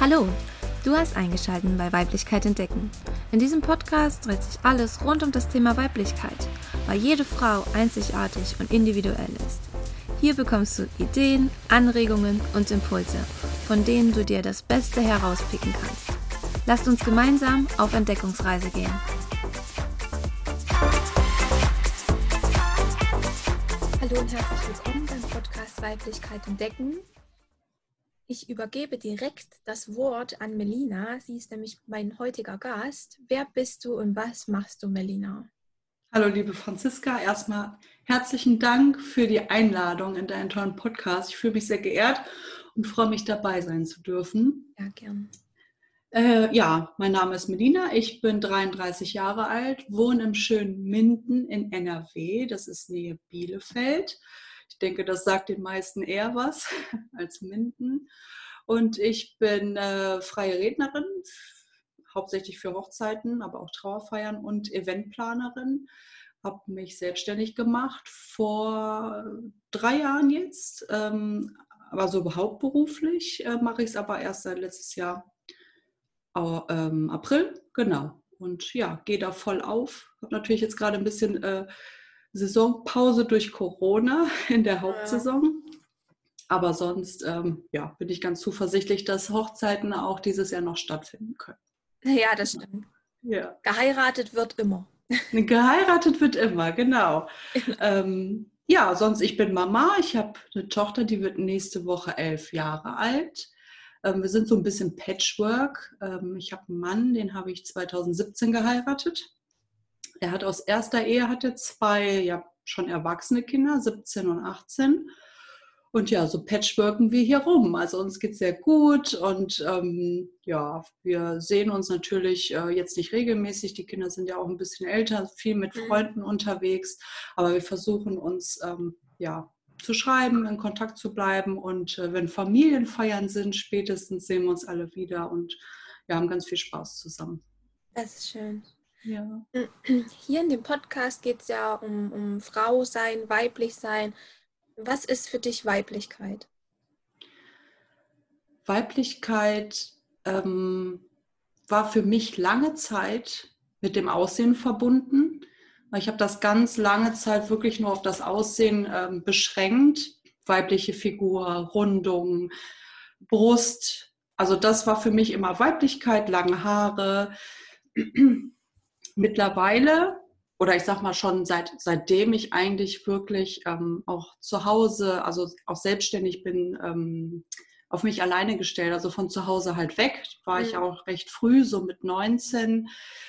Hallo, du hast eingeschaltet bei Weiblichkeit entdecken. In diesem Podcast dreht sich alles rund um das Thema Weiblichkeit, weil jede Frau einzigartig und individuell ist. Hier bekommst du Ideen, Anregungen und Impulse, von denen du dir das Beste herauspicken kannst. Lasst uns gemeinsam auf Entdeckungsreise gehen. Hallo und herzlich willkommen beim Podcast Weiblichkeit entdecken. Ich übergebe direkt das Wort an Melina. Sie ist nämlich mein heutiger Gast. Wer bist du und was machst du, Melina? Hallo, liebe Franziska. Erstmal herzlichen Dank für die Einladung in deinen tollen Podcast. Ich fühle mich sehr geehrt und freue mich, dabei sein zu dürfen. Ja, gern. Äh, ja, mein Name ist Melina. Ich bin 33 Jahre alt, wohne im schönen Minden in NRW. Das ist Nähe Bielefeld. Ich denke, das sagt den meisten eher was als Minden. Und ich bin äh, freie Rednerin, hauptsächlich für Hochzeiten, aber auch Trauerfeiern und Eventplanerin. Habe mich selbstständig gemacht vor drei Jahren jetzt, ähm, aber so hauptberuflich äh, mache ich es aber erst seit letztes Jahr ähm, April, genau. Und ja, gehe da voll auf. Habe natürlich jetzt gerade ein bisschen äh, Saisonpause durch Corona in der Hauptsaison. Aber sonst ähm, ja, bin ich ganz zuversichtlich, dass Hochzeiten auch dieses Jahr noch stattfinden können. Ja, das stimmt. Ja. Geheiratet wird immer. Geheiratet wird immer, genau. ähm, ja, sonst, ich bin Mama. Ich habe eine Tochter, die wird nächste Woche elf Jahre alt. Ähm, wir sind so ein bisschen Patchwork. Ähm, ich habe einen Mann, den habe ich 2017 geheiratet. Er hat aus erster Ehe hatte zwei ja schon erwachsene Kinder, 17 und 18. Und ja, so patchworken wir hier rum. Also uns geht es sehr gut und ähm, ja, wir sehen uns natürlich äh, jetzt nicht regelmäßig. Die Kinder sind ja auch ein bisschen älter, viel mit mhm. Freunden unterwegs, aber wir versuchen uns ähm, ja zu schreiben, in Kontakt zu bleiben und äh, wenn Familienfeiern sind, spätestens sehen wir uns alle wieder und wir haben ganz viel Spaß zusammen. Das ist schön. Ja. Hier in dem Podcast geht es ja um, um Frau sein, weiblich sein. Was ist für dich Weiblichkeit? Weiblichkeit ähm, war für mich lange Zeit mit dem Aussehen verbunden. Ich habe das ganz lange Zeit wirklich nur auf das Aussehen ähm, beschränkt. Weibliche Figur, Rundung, Brust. Also das war für mich immer Weiblichkeit, lange Haare mittlerweile oder ich sag mal schon seit, seitdem ich eigentlich wirklich ähm, auch zu Hause, also auch selbstständig bin, ähm, auf mich alleine gestellt, also von zu Hause halt weg, war mhm. ich auch recht früh, so mit 19,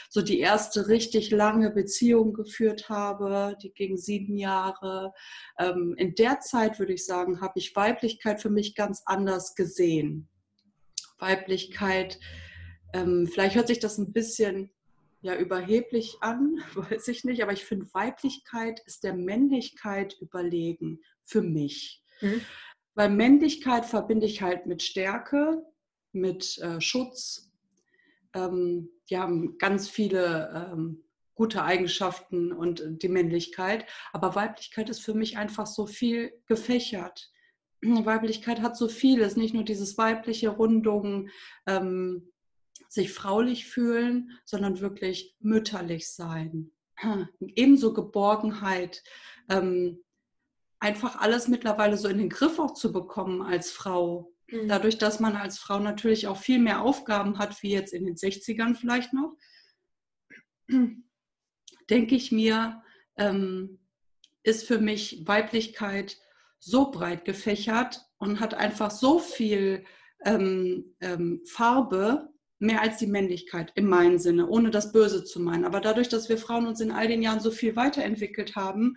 so die erste richtig lange Beziehung geführt habe, die ging sieben Jahre. Ähm, in der Zeit, würde ich sagen, habe ich Weiblichkeit für mich ganz anders gesehen. Weiblichkeit, ähm, vielleicht hört sich das ein bisschen ja überheblich an, weiß ich nicht, aber ich finde, Weiblichkeit ist der Männlichkeit überlegen für mich. Mhm. Weil Männlichkeit verbinde ich halt mit Stärke, mit äh, Schutz. Ähm, die haben ganz viele ähm, gute Eigenschaften und die Männlichkeit. Aber Weiblichkeit ist für mich einfach so viel gefächert. Weiblichkeit hat so vieles, nicht nur dieses weibliche Rundung, ähm, sich fraulich fühlen, sondern wirklich mütterlich sein. Ebenso Geborgenheit, ähm, einfach alles mittlerweile so in den Griff auch zu bekommen als Frau. Mhm. Dadurch, dass man als Frau natürlich auch viel mehr Aufgaben hat, wie jetzt in den 60ern vielleicht noch, denke ich mir, ähm, ist für mich Weiblichkeit so breit gefächert und hat einfach so viel ähm, ähm, Farbe, mehr als die Männlichkeit in meinem Sinne, ohne das Böse zu meinen. Aber dadurch, dass wir Frauen uns in all den Jahren so viel weiterentwickelt haben,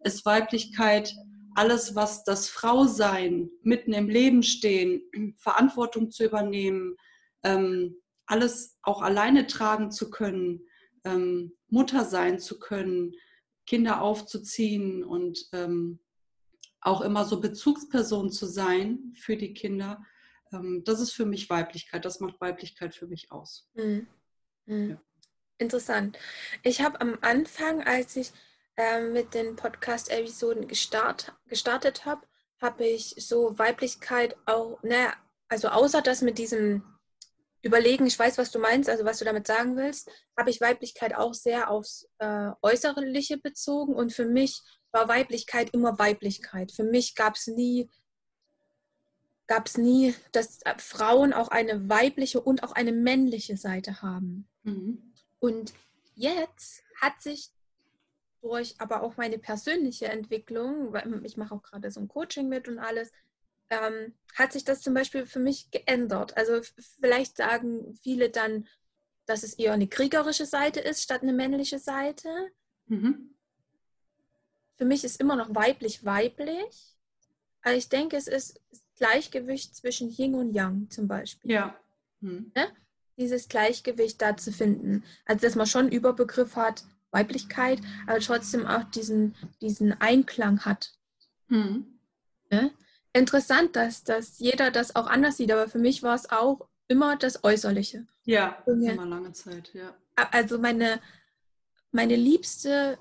ist Weiblichkeit alles, was das Frausein, mitten im Leben stehen, Verantwortung zu übernehmen, ähm, alles auch alleine tragen zu können, ähm, Mutter sein zu können, Kinder aufzuziehen und ähm, auch immer so Bezugsperson zu sein für die Kinder das ist für mich Weiblichkeit. Das macht Weiblichkeit für mich aus. Mhm. Mhm. Ja. Interessant. Ich habe am Anfang, als ich äh, mit den Podcast-Episoden gestart, gestartet habe, habe ich so Weiblichkeit auch, ne, also außer das mit diesem Überlegen, ich weiß, was du meinst, also was du damit sagen willst, habe ich Weiblichkeit auch sehr aufs äh, Äußerliche bezogen und für mich war Weiblichkeit immer Weiblichkeit. Für mich gab es nie, gab es nie, dass äh, Frauen auch eine weibliche und auch eine männliche Seite haben. Mhm. Und jetzt hat sich durch aber auch meine persönliche Entwicklung, weil ich mache auch gerade so ein Coaching mit und alles, ähm, hat sich das zum Beispiel für mich geändert. Also vielleicht sagen viele dann, dass es eher eine kriegerische Seite ist statt eine männliche Seite. Mhm. Für mich ist immer noch weiblich-weiblich. Aber ich denke, es ist Gleichgewicht zwischen Yin und Yang zum Beispiel. Ja. Mhm. Ne? Dieses Gleichgewicht da zu finden. Also, dass man schon Überbegriff hat, Weiblichkeit, aber trotzdem auch diesen, diesen Einklang hat. Mhm. Ne? Interessant, dass, dass jeder das auch anders sieht, aber für mich war es auch immer das Äußerliche. Ja, immer lange Zeit, ja. Also meine, meine liebste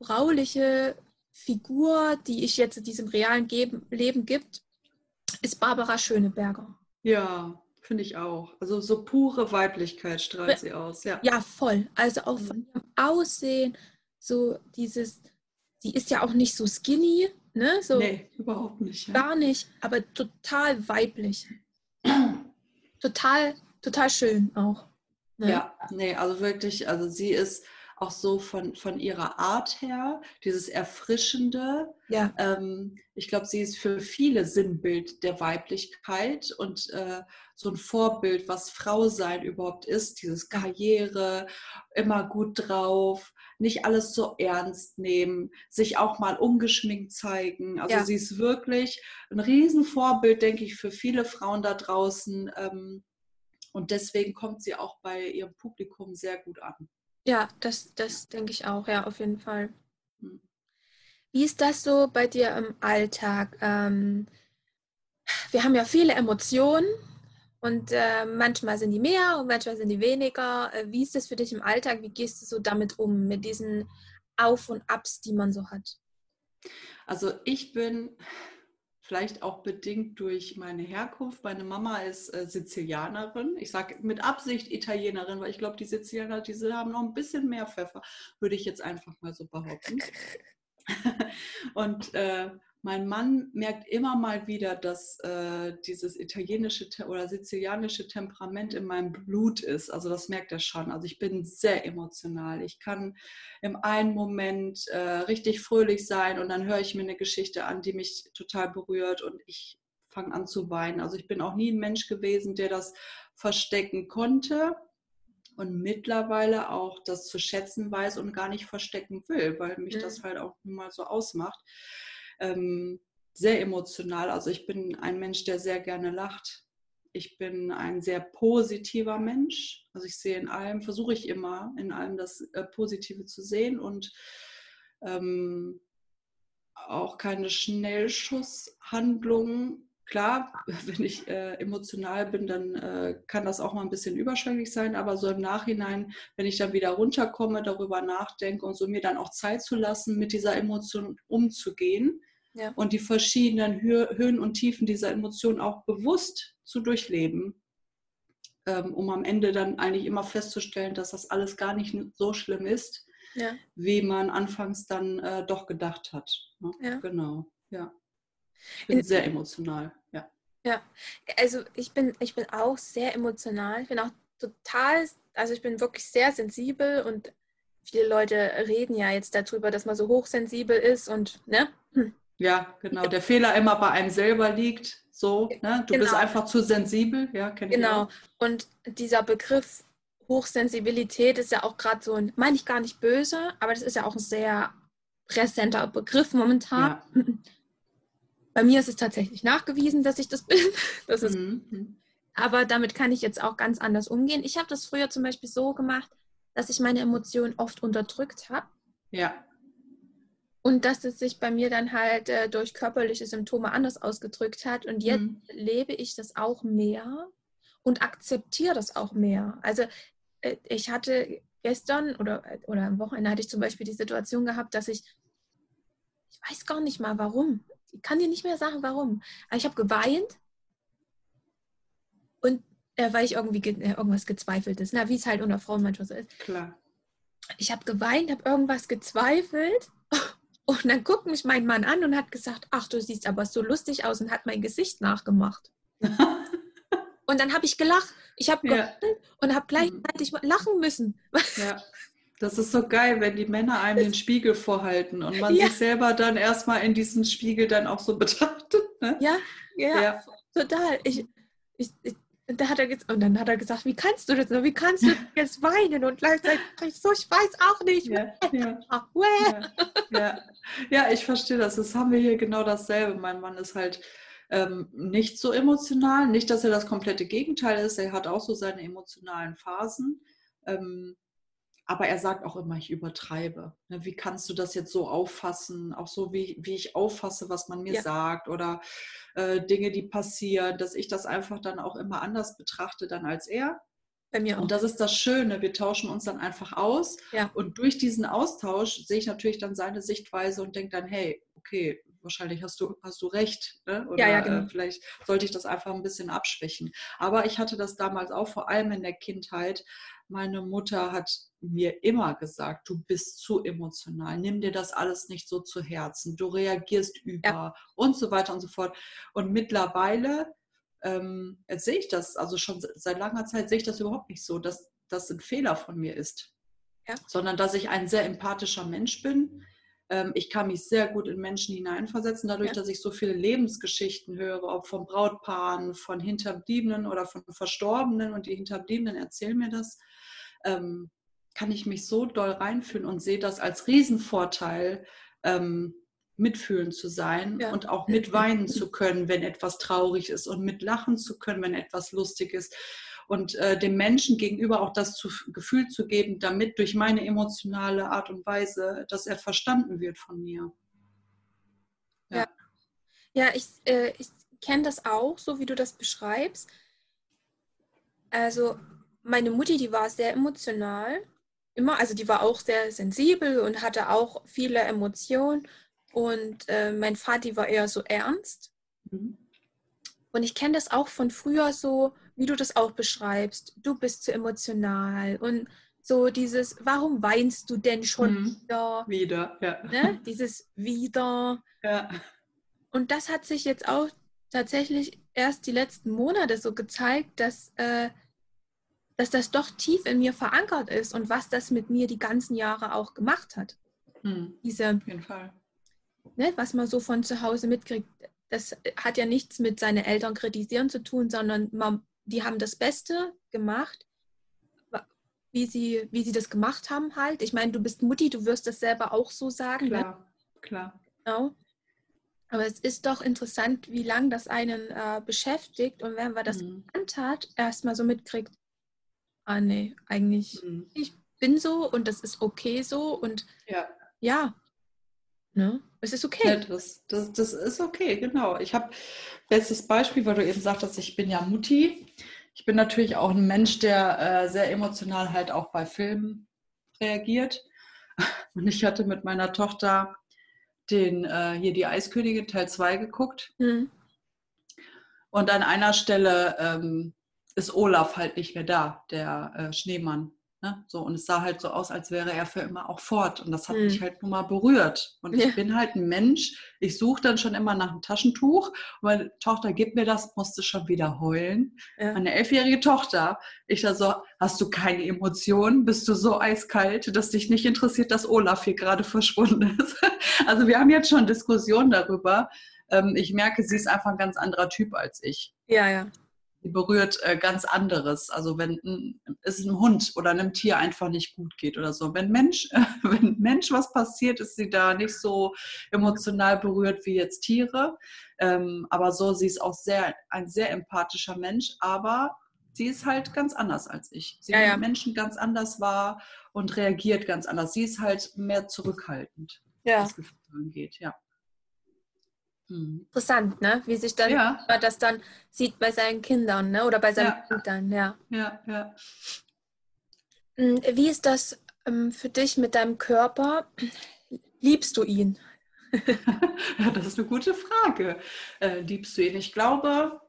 frauliche Figur, die ich jetzt in diesem realen Leben gibt, ist Barbara Schöneberger. Ja, finde ich auch. Also so pure Weiblichkeit strahlt sie aus. Ja, ja voll. Also auch von mhm. ihrem Aussehen, so dieses, sie ist ja auch nicht so skinny, ne? So nee, überhaupt nicht. Ja. Gar nicht, aber total weiblich. total, total schön auch. Ne? Ja, nee, also wirklich, also sie ist auch so von, von ihrer Art her, dieses Erfrischende. Ja. Ähm, ich glaube, sie ist für viele Sinnbild der Weiblichkeit und äh, so ein Vorbild, was Frau sein überhaupt ist, dieses Karriere, immer gut drauf, nicht alles so ernst nehmen, sich auch mal ungeschminkt zeigen. Also ja. sie ist wirklich ein Riesenvorbild, denke ich, für viele Frauen da draußen. Ähm, und deswegen kommt sie auch bei ihrem Publikum sehr gut an. Ja, das, das denke ich auch, ja, auf jeden Fall. Hm. Wie ist das so bei dir im Alltag? Ähm, wir haben ja viele Emotionen und äh, manchmal sind die mehr und manchmal sind die weniger. Äh, wie ist das für dich im Alltag? Wie gehst du so damit um, mit diesen Auf und Abs, die man so hat? Also ich bin vielleicht auch bedingt durch meine Herkunft. Meine Mama ist äh, Sizilianerin. Ich sage mit Absicht Italienerin, weil ich glaube, die Sizilianer, diese haben noch ein bisschen mehr Pfeffer, würde ich jetzt einfach mal so behaupten. Und äh, mein Mann merkt immer mal wieder, dass äh, dieses italienische oder sizilianische Temperament in meinem Blut ist. Also das merkt er schon. Also ich bin sehr emotional. Ich kann im einen Moment äh, richtig fröhlich sein und dann höre ich mir eine Geschichte an, die mich total berührt und ich fange an zu weinen. Also ich bin auch nie ein Mensch gewesen, der das verstecken konnte und mittlerweile auch das zu schätzen weiß und gar nicht verstecken will, weil mich mhm. das halt auch nun mal so ausmacht ähm, sehr emotional. Also ich bin ein Mensch, der sehr gerne lacht. Ich bin ein sehr positiver Mensch. Also ich sehe in allem, versuche ich immer in allem das äh, Positive zu sehen und ähm, auch keine Schnellschusshandlungen. Klar, wenn ich äh, emotional bin, dann äh, kann das auch mal ein bisschen überschwänglich sein, aber so im Nachhinein, wenn ich dann wieder runterkomme, darüber nachdenke und so mir dann auch Zeit zu lassen, mit dieser Emotion umzugehen, ja. und die verschiedenen Höhen und Tiefen dieser Emotionen auch bewusst zu durchleben, ähm, um am Ende dann eigentlich immer festzustellen, dass das alles gar nicht so schlimm ist, ja. wie man anfangs dann äh, doch gedacht hat. Ne? Ja. Genau, ja. Ich bin In, sehr emotional, ja. Ja, also ich bin, ich bin auch sehr emotional. Ich bin auch total, also ich bin wirklich sehr sensibel und viele Leute reden ja jetzt darüber, dass man so hochsensibel ist und ne, hm. Ja, genau. Der Fehler immer bei einem selber liegt. So, ne? Du genau. bist einfach zu sensibel, ja, Genau. Und dieser Begriff Hochsensibilität ist ja auch gerade so ein, meine ich gar nicht böse, aber das ist ja auch ein sehr präsenter Begriff momentan. Ja. Bei mir ist es tatsächlich nachgewiesen, dass ich das bin. Das ist, mhm. Aber damit kann ich jetzt auch ganz anders umgehen. Ich habe das früher zum Beispiel so gemacht, dass ich meine Emotionen oft unterdrückt habe. Ja. Und dass es sich bei mir dann halt äh, durch körperliche Symptome anders ausgedrückt hat. Und jetzt mhm. lebe ich das auch mehr und akzeptiere das auch mehr. Also äh, ich hatte gestern oder, oder am Wochenende hatte ich zum Beispiel die Situation gehabt, dass ich, ich weiß gar nicht mal warum, ich kann dir nicht mehr sagen warum, aber ich habe geweint und äh, weil ich irgendwie ge äh, irgendwas gezweifelt ist, wie es halt unter Frauen manchmal so ist. Klar. Ich habe geweint, habe irgendwas gezweifelt und dann guckt mich mein Mann an und hat gesagt, ach, du siehst aber so lustig aus und hat mein Gesicht nachgemacht. und dann habe ich gelacht. Ich habe Ja. und habe gleichzeitig lachen müssen. Ja. Das ist so geil, wenn die Männer einem den Spiegel vorhalten und man Ja. sich selber dann erstmal in diesen Spiegel dann auch so betrachtet. Ne? Ja, ja, Ja. total. Ich, ich, ich, und, da hat er, und dann hat er gesagt, wie kannst du das nur? Wie kannst du jetzt weinen? Und gleichzeitig so, ich weiß auch nicht. Ja. Ja, ja. ja, ich verstehe das. Das haben wir hier genau dasselbe. Mein Mann ist halt ähm, nicht so emotional. Nicht, dass er das komplette Gegenteil ist. Er hat auch so seine emotionalen Phasen. Ähm, aber er sagt auch immer, ich übertreibe. Ne, Wie kannst du das jetzt so auffassen? Auch so, wie, wie ich auffasse, was man mir Ja. sagt oder äh, Dinge, die passieren, dass ich das einfach dann auch immer anders betrachte dann als er. Bei mir auch. Und das ist das Schöne, wir tauschen uns dann einfach aus. Ja. Und durch diesen Austausch sehe ich natürlich dann seine Sichtweise und denke dann, hey, okay, wahrscheinlich hast du, hast du recht. Ne? Oder Ja, ja, genau. äh, vielleicht sollte ich das einfach ein bisschen abschwächen. Aber ich hatte das damals auch, vor allem in der Kindheit. Meine Mutter hat mir immer gesagt, du bist zu emotional, nimm dir das alles nicht so zu Herzen, du reagierst über und so weiter und so fort. Und mittlerweile ähm, jetzt sehe ich das, also schon se- seit langer Zeit sehe ich das überhaupt nicht so, dass das ein Fehler von mir ist, Ja. sondern dass ich ein sehr empathischer Mensch bin. Ähm, ich kann mich sehr gut in Menschen hineinversetzen, dadurch, Ja. dass ich so viele Lebensgeschichten höre, ob von Brautpaaren, von Hinterbliebenen oder von Verstorbenen und die Hinterbliebenen erzählen mir das. Ähm, kann ich mich so doll reinfühlen und sehe das als Riesenvorteil, ähm, mitfühlen zu sein Ja. und auch mitweinen zu können, wenn etwas traurig ist und mitlachen zu können, wenn etwas lustig ist. Und äh, dem Menschen gegenüber auch das zu, Gefühl zu geben, damit durch meine emotionale Art und Weise, dass er verstanden wird von mir. Ja, ich, äh, ich kenne das auch, so wie du das beschreibst. Also meine Mutti, die war sehr emotional, immer, also die war auch sehr sensibel und hatte auch viele Emotionen. Und äh, mein Vati war eher so ernst. Mhm. Und ich kenne das auch von früher so, wie du das auch beschreibst. Du bist zu emotional und so dieses, warum weinst du denn schon Mhm. wieder? Wieder, ja. Ne? Dieses wieder. ja. Und das hat sich jetzt auch tatsächlich erst die letzten Monate so gezeigt, dass, äh, dass das doch tief in mir verankert ist und was das mit mir die ganzen Jahre auch gemacht hat. Mhm. Diese, Auf jeden Fall. ne, was man so von zu Hause mitkriegt, das hat ja nichts mit seinen Eltern kritisieren zu tun, sondern man, die haben das Beste gemacht, wie sie, wie sie das gemacht haben halt. Ich meine, du bist Mutti, du wirst das selber auch so sagen. ne? Klar, klar. Genau. Aber es ist doch interessant, wie lange das einen äh, beschäftigt und wenn man das Mhm. gelernt hat, erstmal so mitkriegt, ah nee, eigentlich, Mhm. ich bin so und das ist okay so und Ja. ja, ne? Es ist Ja, okay. das, das, das ist okay, genau. Ich habe bestes Beispiel, weil du eben sagtest, ich bin ja Mutti. Ich bin natürlich auch ein Mensch, der äh, sehr emotional halt auch bei Filmen reagiert. Und ich hatte mit meiner Tochter den äh, hier die Eiskönigin Teil 2 geguckt. Hm. Und an einer Stelle ähm, ist Olaf halt nicht mehr da, der äh, Schneemann. Ne? So, und es sah halt so aus, als wäre er für immer auch fort. Und das hat Hm. mich halt nun mal berührt. Und Ja. ich bin halt ein Mensch, ich suche dann schon immer nach einem Taschentuch. Und meine Tochter gibt mir das, musste schon wieder heulen. Ja. Meine elfjährige Tochter, ich da so, hast du keine Emotionen? Bist du so eiskalt, dass dich nicht interessiert, dass Olaf hier gerade verschwunden ist? Also wir haben jetzt schon Diskussionen darüber. Ähm, ich merke, sie ist einfach ein ganz anderer Typ als ich. ja, ja. Sie berührt äh, ganz anderes. Also wenn ein- es einem Hund oder einem Tier einfach nicht gut geht oder so. Wenn Mensch, wenn Mensch was passiert, ist sie da nicht so emotional berührt wie jetzt Tiere. Ähm, aber so, sie ist auch sehr, ein sehr empathischer Mensch, aber sie ist halt ganz anders als ich. Sie Ja, ja. Menschen ganz anders wahr und reagiert ganz anders. Sie ist halt mehr zurückhaltend, Ja. was Gefühle angeht, ja. Hm. Interessant, ne? Wie sich dann Ja. man das dann sieht bei seinen Kindern, ne? Oder bei seinen Ja. Eltern, ja. Ja, ja. Hm, Wie ist das ähm, für dich mit deinem Körper? Liebst du ihn? Ja, das ist eine gute Frage. Äh, liebst du ihn? Ich glaube,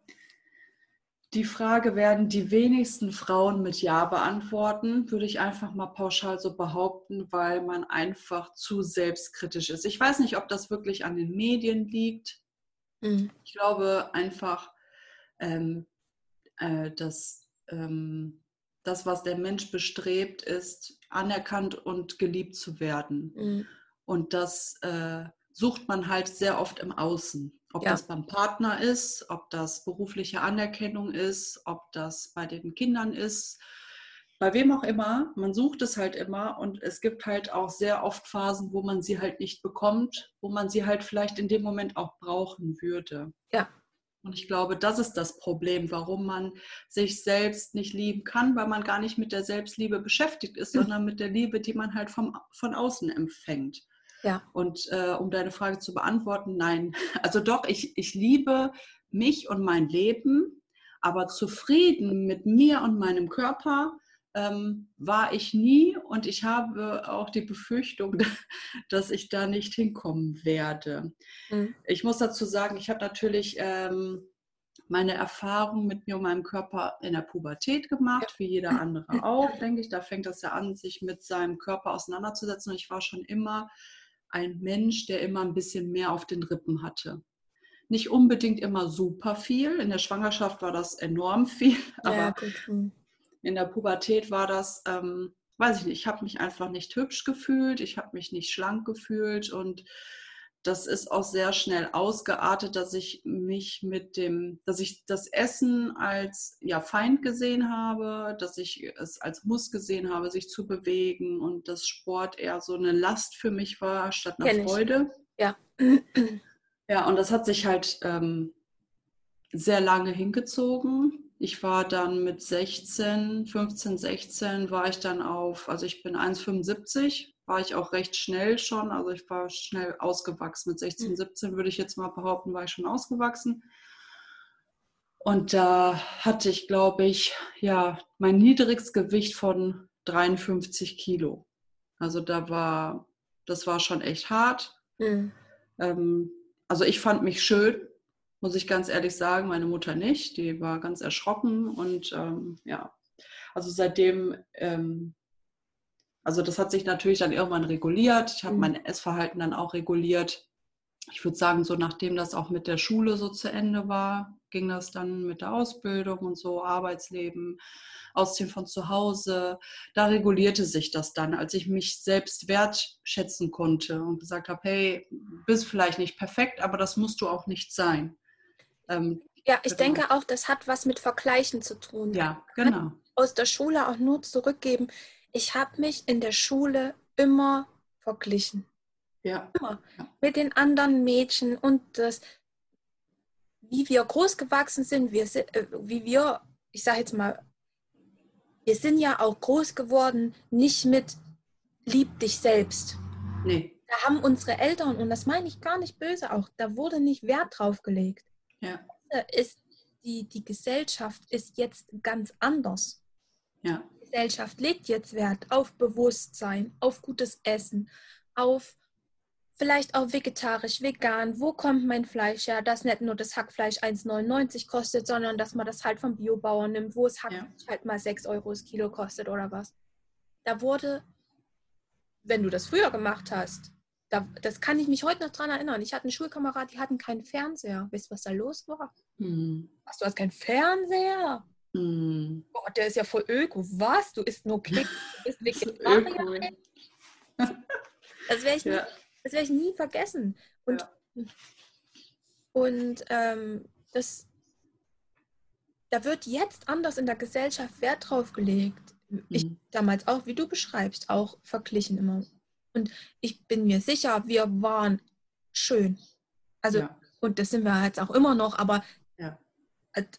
Die Frage werden die wenigsten Frauen mit Ja beantworten, würde ich einfach mal pauschal so behaupten, weil man einfach zu selbstkritisch ist. Ich weiß nicht, ob das wirklich an den Medien liegt. Mhm. Ich glaube einfach, ähm, äh, dass ähm, das, was der Mensch bestrebt, ist, anerkannt und geliebt zu werden. Mhm. Und das äh, sucht man halt sehr oft im Außen. Ob ja. das beim Partner ist, ob das berufliche Anerkennung ist, ob das bei den Kindern ist, bei wem auch immer. Man sucht es halt immer und es gibt halt auch sehr oft Phasen, wo man sie halt nicht bekommt, wo man sie halt vielleicht in dem Moment auch brauchen würde. Ja. Und ich glaube, das ist das Problem, warum man sich selbst nicht lieben kann, weil man gar nicht mit der Selbstliebe beschäftigt ist, sondern mit der Liebe, die man halt vom, von außen empfängt. Ja. Und äh, um deine Frage zu beantworten, nein. Also doch, ich, ich liebe mich und mein Leben, aber zufrieden mit mir und meinem Körper ähm, war ich nie und ich habe auch die Befürchtung, dass ich da nicht hinkommen werde. Mhm. Ich muss dazu sagen, ich habe natürlich ähm, meine Erfahrung mit mir und meinem Körper in der Pubertät gemacht, wie jeder andere auch, denke ich. Da fängt das ja an, sich mit seinem Körper auseinanderzusetzen. Und ich war schon immer ein Mensch, der immer ein bisschen mehr auf den Rippen hatte. Nicht unbedingt immer super viel. In der Schwangerschaft war das enorm viel, aber ja, in der Pubertät war das, ähm, weiß ich nicht, ich habe mich einfach nicht hübsch gefühlt, ich habe mich nicht schlank gefühlt und das ist auch sehr schnell ausgeartet, dass ich mich mit dem, dass ich das Essen als ja, Feind gesehen habe, dass ich es als Muss gesehen habe, sich zu bewegen und dass Sport eher so eine Last für mich war statt eine Kenn Freude. Ich. Ja. Ja, und das hat sich halt ähm, sehr lange hingezogen. Ich war dann mit 16, 15, 16 war ich dann auf, also ich bin 1,75 war ich auch recht schnell schon. Also ich war schnell ausgewachsen. Mit 16, 17 würde ich jetzt mal behaupten, war ich schon ausgewachsen. Und da hatte ich, glaube ich, ja, mein niedrigstes Gewicht von 53 Kilo. Also da war, das war schon echt hart. Mhm. Ähm, also ich fand mich schön, muss ich ganz ehrlich sagen, meine Mutter nicht. Die war ganz erschrocken und ähm, ja, also seitdem ähm, also das hat sich natürlich dann irgendwann reguliert. Ich habe mhm. mein Essverhalten dann auch reguliert. Ich würde sagen, so nachdem das auch mit der Schule so zu Ende war, ging das dann mit der Ausbildung und so, Arbeitsleben, Ausziehen von zu Hause. Da regulierte sich das dann, als ich mich selbst wertschätzen konnte und gesagt habe, hey, bist vielleicht nicht perfekt, aber das musst du auch nicht sein. Ähm, ja, ich genau. denke auch, das hat was mit Vergleichen zu tun. Ja, genau. Aus der Schule auch nur zurückgeben ich habe mich in der Schule immer verglichen. Ja. Immer. Ja. Mit den anderen Mädchen und das, wie wir groß gewachsen sind, wir äh, wie wir, ich sage jetzt mal, wir sind ja auch groß geworden, nicht mit lieb dich selbst. Nee. Da haben unsere Eltern, und das meine ich gar nicht böse auch, da wurde nicht Wert drauf gelegt. Ja. Ist, die, die Gesellschaft ist jetzt ganz anders. Ja. Gesellschaft legt jetzt Wert auf Bewusstsein, auf gutes Essen, auf vielleicht auch vegetarisch, vegan. Wo kommt mein Fleisch her? Dass nicht nur das Hackfleisch 1,99 kostet, sondern dass man das halt vom Biobauern nimmt, wo es Hackfleisch ja. halt mal 6 Euro das Kilo kostet oder was. Da wurde, wenn du das früher gemacht hast, da, das kann ich mich heute noch dran erinnern. Ich hatte einen Schulkamerad, die hatten keinen Fernseher. Weißt du, was da los war? Hm. Was, du hast keinen Fernseher? Mm. Oh, der ist ja voll öko. Was? Du isst nur Keks, du bist Vegetarier. das werde ich, ja. Nie, werd ich nie vergessen. Und, ja. und ähm, das, da wird jetzt anders in der Gesellschaft Wert drauf gelegt. Ich mhm. damals auch, wie du beschreibst, auch verglichen immer. Und ich bin mir sicher, wir waren schön. Also, ja. und das sind wir jetzt auch immer noch, aber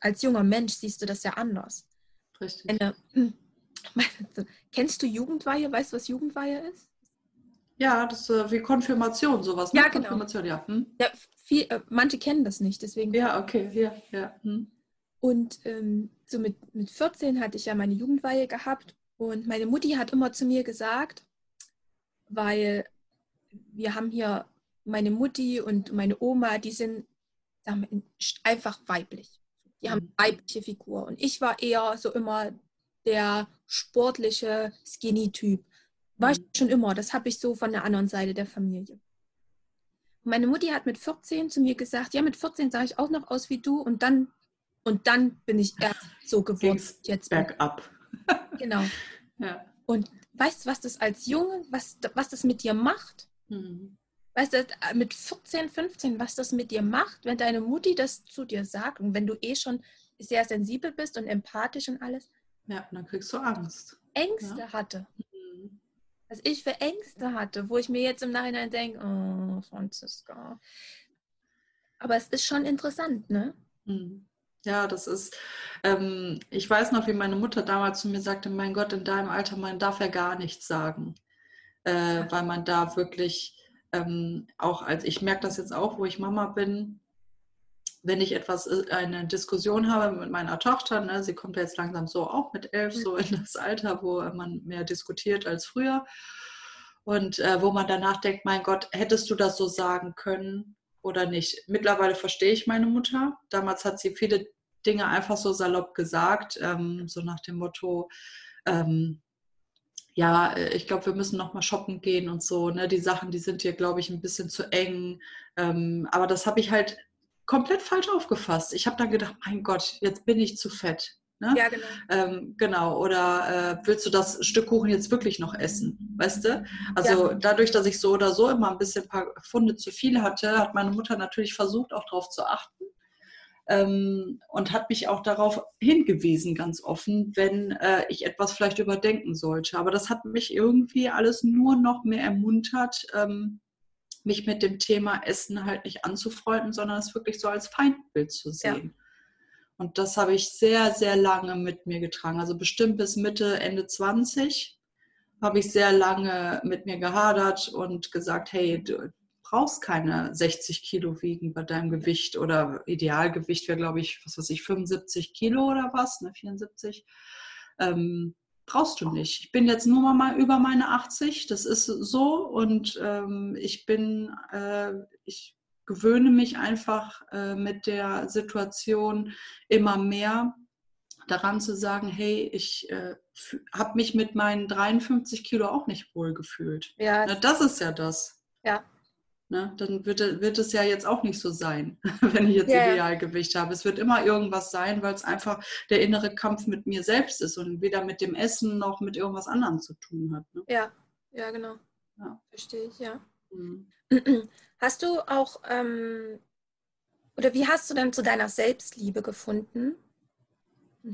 als junger Mensch siehst du das ja anders. Richtig. Eine, kennst du Jugendweihe? Weißt du, was Jugendweihe ist? Ja, das ist äh, wie Konfirmation, sowas. Ne? Ja, genau. Konfirmation, ja. Hm? ja viel, äh, manche kennen das nicht, deswegen. Ja, okay, ja, ja. Hm. Und ähm, so mit, mit 14 hatte ich ja meine Jugendweihe gehabt und meine Mutti hat immer zu mir gesagt, weil wir haben hier meine Mutti und meine Oma, die sind wir, einfach weiblich Die haben weibliche Figur. Und ich war eher so immer der sportliche Skinny-Typ. War ich schon immer. Das habe ich so von der anderen Seite der Familie. meine Mutti hat mit 14 zu mir gesagt, ja, mit 14 sah ich auch noch aus wie du und dann und dann bin ich erst so geworden. Jetzt bergab. Genau. Ja. Und weißt du, was das als Junge, was, was das mit dir macht? Mhm. Weißt du, mit 14, 15, was das mit dir macht, wenn deine Mutti das zu dir sagt und wenn du eh schon sehr sensibel bist und empathisch und alles. Ja, dann kriegst du Angst. Ängste ja. hatte. Mhm. Was ich für Ängste hatte, wo ich mir jetzt im Nachhinein denke, oh, Franziska. Aber es ist schon interessant, ne? Mhm. Ja, das ist, ähm, ich weiß noch, wie meine Mutter damals zu mir sagte, mein Gott, in deinem Alter, man darf ja gar nichts sagen, äh, weil man da wirklich ähm, auch, als ich merke das jetzt auch, wo ich Mama bin, wenn ich etwas, äh, eine Diskussion habe mit meiner Tochter, ne, sie kommt ja jetzt langsam so auch mit elf, so in das Alter, wo man mehr diskutiert als früher. Und äh, wo man danach denkt, mein Gott, hättest du das so sagen können? Oder nicht. Mittlerweile verstehe ich meine Mutter. Damals hat sie viele Dinge einfach so salopp gesagt, ähm, so nach dem Motto, ähm, ja, ich glaube, wir müssen noch mal shoppen gehen und so. Ne? Die Sachen, die sind dir, glaube ich, ein bisschen zu eng. Ähm, aber das habe ich halt komplett falsch aufgefasst. Ich habe dann gedacht, mein Gott, jetzt bin ich zu fett. Ne? Ja, genau. Ähm, genau. Oder äh, willst du das Stück Kuchen jetzt wirklich noch essen? Weißt du? Also ja. dadurch, dass ich so oder so immer ein bisschen ein paar Funde zu viel hatte, hat meine Mutter natürlich versucht, auch darauf zu achten. Ähm, und hat mich auch darauf hingewiesen, ganz offen, wenn äh, ich etwas vielleicht überdenken sollte. Aber das hat mich irgendwie alles nur noch mehr ermuntert, ähm, mich mit dem Thema Essen halt nicht anzufreunden, sondern es wirklich so als Feindbild zu sehen. Ja. Und das habe ich sehr, sehr lange mit mir getragen. Also bestimmt bis Mitte, Ende 20 habe ich sehr lange mit mir gehadert und gesagt, hey, du brauchst keine 60 Kilo wiegen bei deinem Gewicht oder Idealgewicht wäre, glaube ich, was weiß ich, 75 Kilo oder was, ne, 74. Ähm, brauchst du nicht. Ich bin jetzt nur mal über meine 80, das ist so und ähm, ich bin, äh, ich gewöhne mich einfach äh, mit der Situation immer mehr daran zu sagen, hey, ich äh, habe mich mit meinen 53 Kilo auch nicht wohl gefühlt. Ja. Na, das ist ja das. Ja. Na, dann wird, wird es ja jetzt auch nicht so sein, wenn ich jetzt ja, Idealgewicht habe. Es wird immer irgendwas sein, weil es einfach der innere Kampf mit mir selbst ist und weder mit dem Essen noch mit irgendwas anderem zu tun hat. Ne? Ja, ja, genau. Ja. Verstehe ich, ja. Mhm. Hast du auch, ähm, oder wie hast du denn zu deiner Selbstliebe gefunden?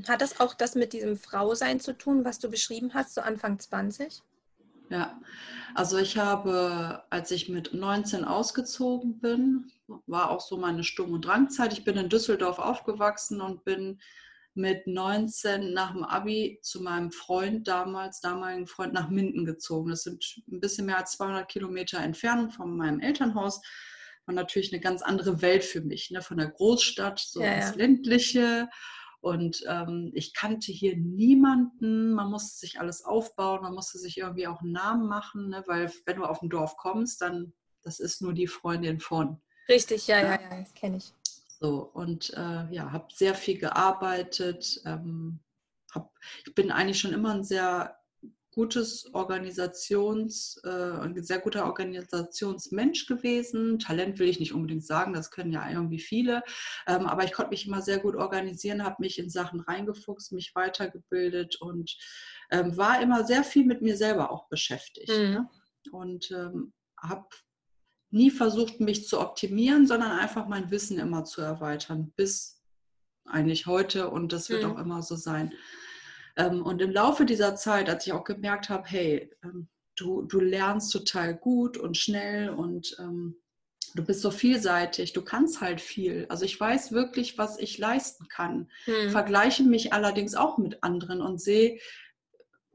Hat das auch das mit diesem Frausein zu tun, was du beschrieben hast, so Anfang 20? Ja, also ich habe, als ich mit 19 ausgezogen bin, war auch so meine Sturm- und Drangzeit. Ich bin in Düsseldorf aufgewachsen und bin mit 19 nach dem Abi zu meinem Freund damals, damaligen Freund, nach Minden gezogen. Das sind ein bisschen mehr als 200 Kilometer Entfernung von meinem Elternhaus. War natürlich eine ganz andere Welt für mich, ne? von der Großstadt, so ja, ins ja. ländliche. Und ähm, ich kannte hier niemanden. Man musste sich alles aufbauen, man musste sich irgendwie auch einen Namen machen, ne? weil wenn du auf ein Dorf kommst, dann das ist nur die Freundin von. Richtig, ja, ja, ja, das kenne ich. So, und äh, ja, habe sehr viel gearbeitet. Ähm, hab, ich bin eigentlich schon immer ein sehr gutes Organisations, äh, ein sehr guter Organisationsmensch gewesen. Talent will ich nicht unbedingt sagen, das können ja irgendwie viele. Ähm, aber ich konnte mich immer sehr gut organisieren, habe mich in Sachen reingefuchst, mich weitergebildet und ähm, war immer sehr viel mit mir selber auch beschäftigt. Mhm. Ne? Und ähm, habe nie versucht, mich zu optimieren, sondern einfach mein Wissen immer zu erweitern, bis eigentlich heute und das wird mhm. auch immer so sein. Ähm, und im Laufe dieser Zeit, als ich auch gemerkt habe, hey, ähm, du, du lernst total gut und schnell und ähm, du bist so vielseitig, du kannst halt viel. Also ich weiß wirklich, was ich leisten kann. Mhm. Vergleiche mich allerdings auch mit anderen und sehe,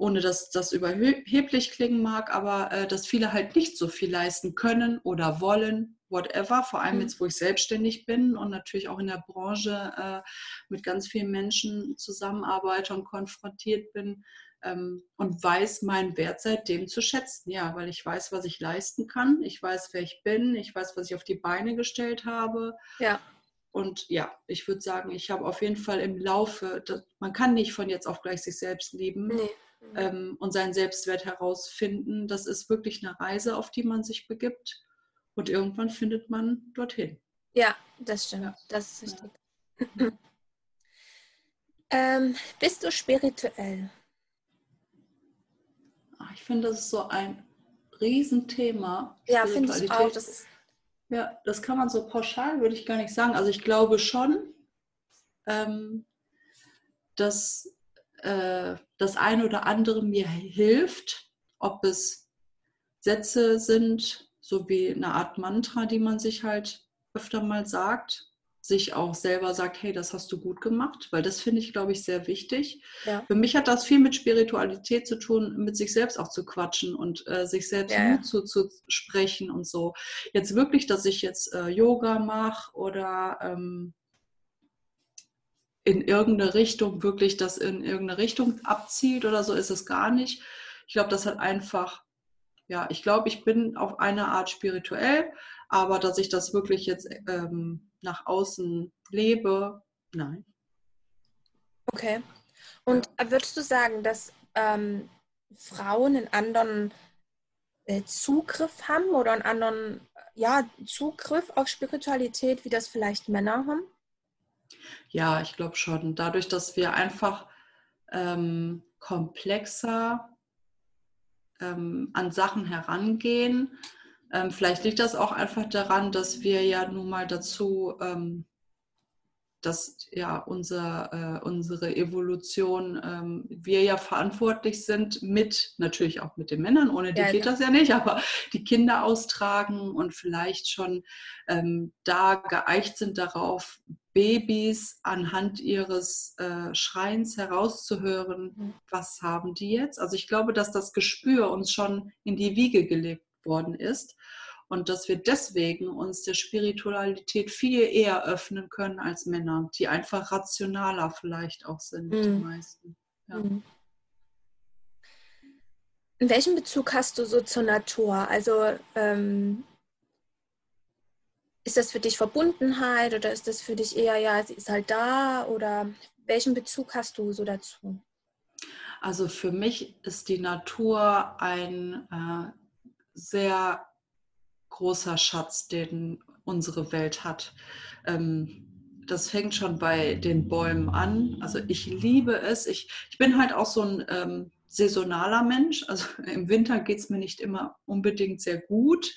ohne dass das überheblich klingen mag, aber äh, dass viele halt nicht so viel leisten können oder wollen, whatever, vor allem mhm. jetzt, wo ich selbstständig bin und natürlich auch in der Branche äh, mit ganz vielen Menschen zusammenarbeite und konfrontiert bin ähm, und weiß meinen Wert seitdem zu schätzen. Ja, weil ich weiß, was ich leisten kann, ich weiß, wer ich bin, ich weiß, was ich auf die Beine gestellt habe. Ja. Und ja, ich würde sagen, ich habe auf jeden Fall im Laufe, das, man kann nicht von jetzt auf gleich sich selbst lieben nee. Ähm, und seinen Selbstwert herausfinden. Das ist wirklich eine Reise, auf die man sich begibt. Und irgendwann findet man dorthin. Ja, das stimmt. Ja. Das ist richtig. Ja. ähm, bist du spirituell? Ich finde, das ist so ein Riesenthema. Ja, finde ich auch. Das ist ja, das kann man so pauschal, würde ich gar nicht sagen. Also ich glaube schon, ähm, dass äh, das eine oder andere mir hilft, ob es Sätze sind, so wie eine Art Mantra, die man sich halt öfter mal sagt, sich auch selber sagt, hey, das hast du gut gemacht, weil das finde ich, glaube ich, sehr wichtig. Ja. Für mich hat das viel mit Spiritualität zu tun, mit sich selbst auch zu quatschen und äh, sich selbst ja. Mut zu, zu sprechen und so. Jetzt wirklich, dass ich jetzt äh, Yoga mache oder ähm, in irgendeine Richtung, wirklich das in irgendeine Richtung abzielt oder so, ist es gar nicht. Ich glaube, das hat einfach, ja, ich glaube, ich bin auf eine Art spirituell, aber dass ich das wirklich jetzt ähm, nach außen lebe, nein. Okay. Und würdest du sagen, dass ähm, Frauen einen anderen äh, Zugriff haben oder einen anderen ja, Zugriff auf Spiritualität, wie das vielleicht Männer haben? Ja, ich glaube schon. Dadurch, dass wir einfach ähm, komplexer ähm, an Sachen herangehen, ähm, vielleicht liegt das auch einfach daran, dass wir ja nun mal dazu, ähm, dass ja unser, äh, unsere Evolution, ähm, wir ja verantwortlich sind mit, natürlich auch mit den Männern, ohne die ja, geht ja. das ja nicht, aber die Kinder austragen und vielleicht schon ähm, da geeicht sind darauf, Babys anhand ihres äh, Schreins herauszuhören, mhm. was haben die jetzt. Also ich glaube, dass das Gespür uns schon in die Wiege gelegt worden ist und dass wir deswegen uns der Spiritualität viel eher öffnen können als Männer, die einfach rationaler vielleicht auch sind, mhm. die meisten. Ja. Mhm. In welchem Bezug hast du so zur Natur? Also ähm, ist das für dich Verbundenheit oder ist das für dich eher, ja, sie ist halt da oder welchen Bezug hast du so dazu? Also für mich ist die Natur ein äh, sehr großer Schatz, den unsere Welt hat. Ähm, das fängt schon bei den Bäumen an. Also ich liebe es. Ich, ich bin halt auch so ein ähm, saisonaler Mensch. Also im Winter geht es mir nicht immer unbedingt sehr gut,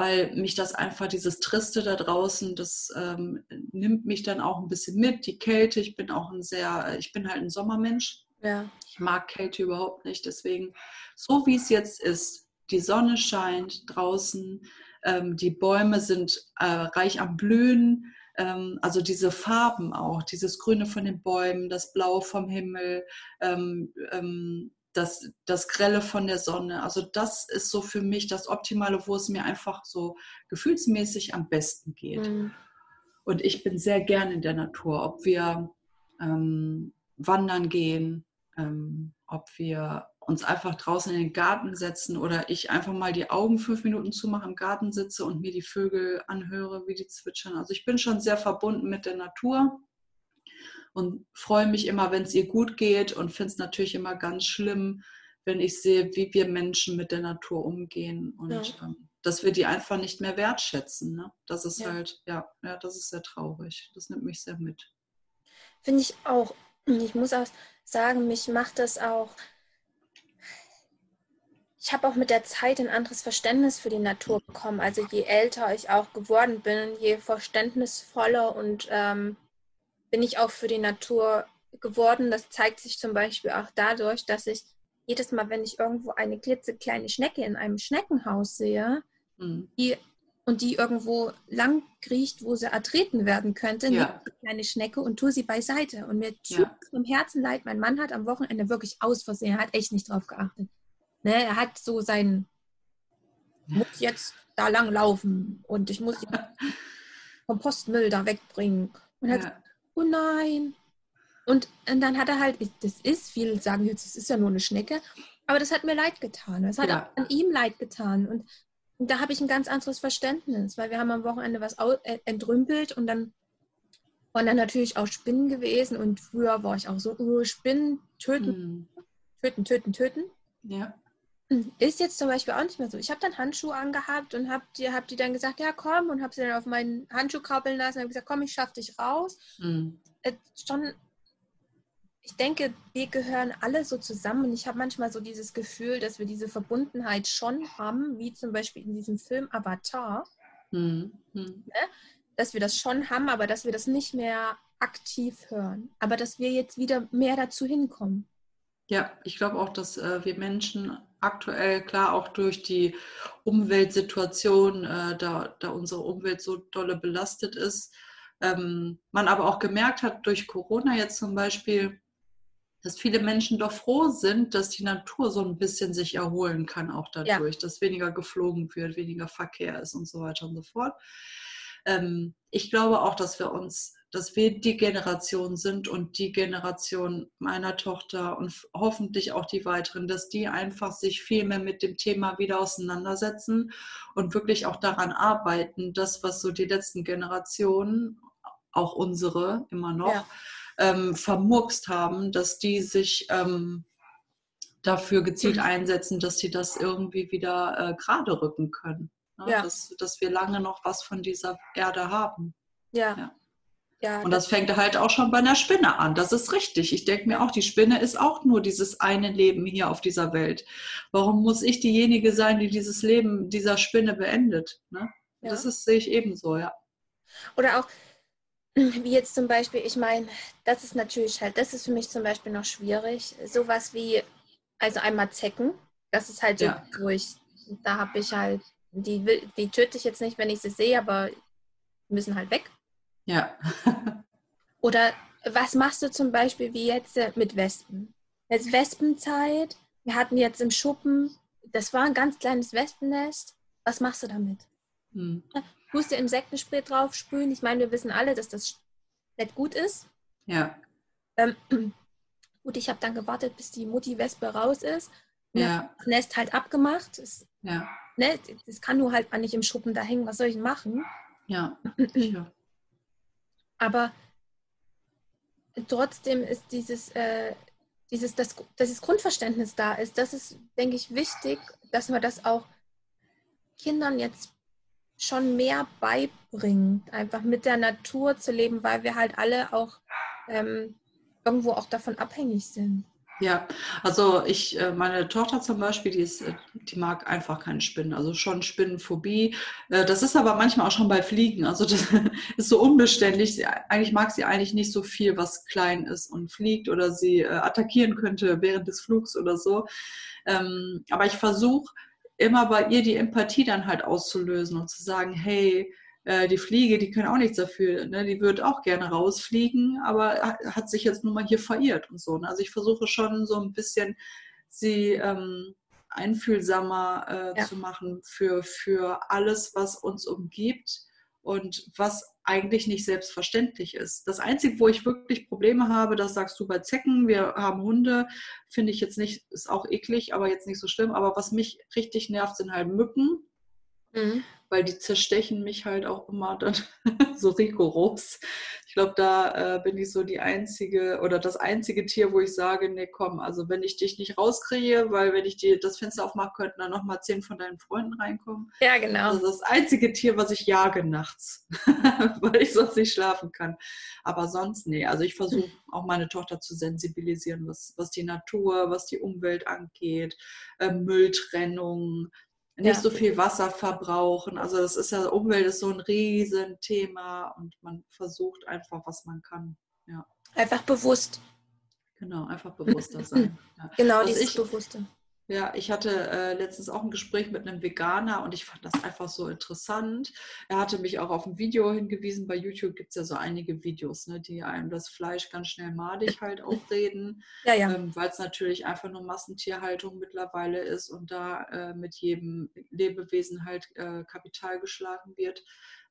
weil mich das einfach, dieses Triste da draußen, das ähm, nimmt mich dann auch ein bisschen mit. Die Kälte, ich bin auch ein sehr, ich bin halt ein Sommermensch. Ja. Ich mag Kälte überhaupt nicht. Deswegen, so wie es jetzt ist, die Sonne scheint draußen, ähm, die Bäume sind äh, reich am Blühen, ähm, also diese Farben auch, dieses Grüne von den Bäumen, das Blau vom Himmel, ähm, ähm, das, das Grelle von der Sonne. Also das ist so für mich das Optimale, wo es mir einfach so gefühlsmäßig am besten geht. Mhm. Und ich bin sehr gern in der Natur, ob wir ähm, wandern gehen, ähm, ob wir uns einfach draußen in den Garten setzen oder ich einfach mal die Augen fünf Minuten zumache, im Garten sitze und mir die Vögel anhöre, wie die zwitschern. Also ich bin schon sehr verbunden mit der Natur und freue mich immer, wenn es ihr gut geht und finde es natürlich immer ganz schlimm, wenn ich sehe, wie wir Menschen mit der Natur umgehen und ja. ähm, dass wir die einfach nicht mehr wertschätzen. Ne? Das ist ja. halt, ja, ja, das ist sehr traurig. Das nimmt mich sehr mit. Finde ich auch. Ich muss auch sagen, mich macht das auch ich habe auch mit der Zeit ein anderes Verständnis für die Natur bekommen. Also je älter ich auch geworden bin, je verständnisvoller und ähm, bin ich auch für die Natur geworden. Das zeigt sich zum Beispiel auch dadurch, dass ich jedes Mal, wenn ich irgendwo eine klitzekleine Schnecke in einem Schneckenhaus sehe, mhm. die, und die irgendwo lang kriecht, wo sie ertreten werden könnte, ja. nehme die kleine Schnecke und tue sie beiseite. Und mir tut ja. im Herzen leid, mein Mann hat am Wochenende wirklich aus Versehen, hat echt nicht drauf geachtet Ne, er hat so sein, muss jetzt da lang laufen und ich muss Kompostmüll da wegbringen. Und er ja. Oh nein. Und, und dann hat er halt, das ist, viele sagen jetzt, das ist ja nur eine Schnecke, aber das hat mir leid getan. Das hat ja. auch an ihm leid getan. Und, und da habe ich ein ganz anderes Verständnis, weil wir haben am Wochenende was äh, entrümpelt und dann Und dann natürlich auch Spinnen gewesen. Und früher war ich auch so, oh, Spinnen töten, mhm. töten, töten, töten. Ja. Ist jetzt zum Beispiel auch nicht mehr so. Ich habe dann Handschuhe angehabt und habe die, hab die dann gesagt, ja komm, und habe sie dann auf meinen Handschuh krabbeln lassen und habe gesagt, komm, ich schaff dich raus. Mhm. Äh, schon, ich denke, wir gehören alle so zusammen und ich habe manchmal so dieses Gefühl, dass wir diese Verbundenheit schon haben, wie zum Beispiel in diesem Film Avatar. Mhm. Mhm. Ne? Dass wir das schon haben, aber dass wir das nicht mehr aktiv hören. Aber dass wir jetzt wieder mehr dazu hinkommen. Ja, ich glaube auch, dass äh, wir Menschen aktuell, klar auch durch die Umweltsituation, äh, da, da unsere Umwelt so dolle belastet ist, ähm, man aber auch gemerkt hat durch Corona jetzt zum Beispiel, dass viele Menschen doch froh sind, dass die Natur so ein bisschen sich erholen kann, auch dadurch, ja. dass weniger geflogen wird, weniger Verkehr ist und so weiter und so fort. Ähm, ich glaube auch, dass wir uns dass wir die Generation sind und die Generation meiner Tochter und hoffentlich auch die weiteren, dass die einfach sich viel mehr mit dem Thema wieder auseinandersetzen und wirklich auch daran arbeiten, das, was so die letzten Generationen, auch unsere immer noch, ja. ähm, vermurkst haben, dass die sich ähm, dafür gezielt mhm. einsetzen, dass sie das irgendwie wieder äh, gerade rücken können. Ne? Ja. Dass, dass wir lange noch was von dieser Erde haben. ja. ja. Ja, und das fängt halt auch schon bei einer Spinne an. Das ist richtig. Ich denke mir auch, die Spinne ist auch nur dieses eine Leben hier auf dieser Welt. Warum muss ich diejenige sein, die dieses Leben dieser Spinne beendet? Ne? Ja. Das ist, sehe ich ebenso, ja. Oder auch, wie jetzt zum Beispiel, ich meine, das ist natürlich halt, das ist für mich zum Beispiel noch schwierig. Sowas wie, also einmal Zecken, das ist halt so ja. durch. Da habe ich halt, die, die töte ich jetzt nicht, wenn ich sie sehe, aber müssen halt weg. Ja. Oder was machst du zum Beispiel wie jetzt äh, mit Wespen? Jetzt Wespenzeit, wir hatten jetzt im Schuppen, das war ein ganz kleines Wespennest. Was machst du damit? Hm. Tust du Insektenspray drauf sprühen? Ich meine, wir wissen alle, dass das nicht gut ist. Ja. Ähm, gut, ich habe dann gewartet, bis die Mutti-Wespe raus ist. Ja. Das Nest halt abgemacht. Das, ja. Ne, das kann nur halt nicht im Schuppen da hängen. Was soll ich machen? Ja. ja. Aber trotzdem ist dieses, äh, dieses dass, dass das Grundverständnis da ist. Das ist, denke ich, wichtig, dass man das auch Kindern jetzt schon mehr beibringt, einfach mit der Natur zu leben, weil wir halt alle auch ähm, irgendwo auch davon abhängig sind. Ja, also ich, äh, meine Tochter zum Beispiel, die, ist, äh, die mag einfach keine Spinnen, also schon Spinnenphobie. Äh, das ist aber manchmal auch schon bei Fliegen, also das ist so unbeständig. Eigentlich mag sie eigentlich nicht so viel, was klein ist und fliegt oder sie attackieren könnte während des Flugs oder so. Ähm, aber ich versuche immer bei ihr die Empathie dann halt auszulösen und zu sagen, hey, äh, die Fliege, die können auch nichts dafür. Ne? Die würde auch gerne rausfliegen, aber hat sich jetzt nun mal hier verirrt und so. Ne? Also ich versuche schon so ein bisschen sie ähm, einfühlsamer äh, ja. zu machen für, für alles, was uns umgibt und was eigentlich nicht selbstverständlich ist. Das Einzige, wo ich wirklich Probleme habe, das sagst du bei Zecken, wir haben Hunde, finde ich jetzt nicht, ist auch eklig, aber jetzt nicht so schlimm. Aber was mich richtig nervt, sind halt Mücken. Mhm weil die zerstechen mich halt auch immer dann so rigoros. Ich glaube, da äh, bin ich so die einzige oder das einzige Tier, wo ich sage, nee, komm, also wenn ich dich nicht rauskriege, weil wenn ich dir das Fenster aufmache, könnten dann nochmal zehn von deinen Freunden reinkommen. Ja, genau. Also das einzige Tier, was ich jage nachts, weil ich sonst nicht schlafen kann. Aber sonst, nee, also ich versuche auch meine Tochter zu sensibilisieren, was, was die Natur, was die Umwelt angeht, äh, Mülltrennung, nicht ja. so viel Wasser verbrauchen. Also das ist ja, Umwelt ist so ein Riesenthema und man versucht einfach, was man kann. Ja. Einfach bewusst. Genau, einfach bewusster sein. Ja. Genau, was dieses ich, Bewusste. Ja, ich hatte äh, letztens auch ein Gespräch mit einem Veganer und ich fand das einfach so interessant. Er hatte mich auch auf ein Video hingewiesen. Bei YouTube gibt es ja so einige Videos, ne, die einem das Fleisch ganz schnell madig halt aufreden, ja, ja. ähm, weil es natürlich einfach nur Massentierhaltung mittlerweile ist und da äh, mit jedem Lebewesen halt äh, Kapital geschlagen wird.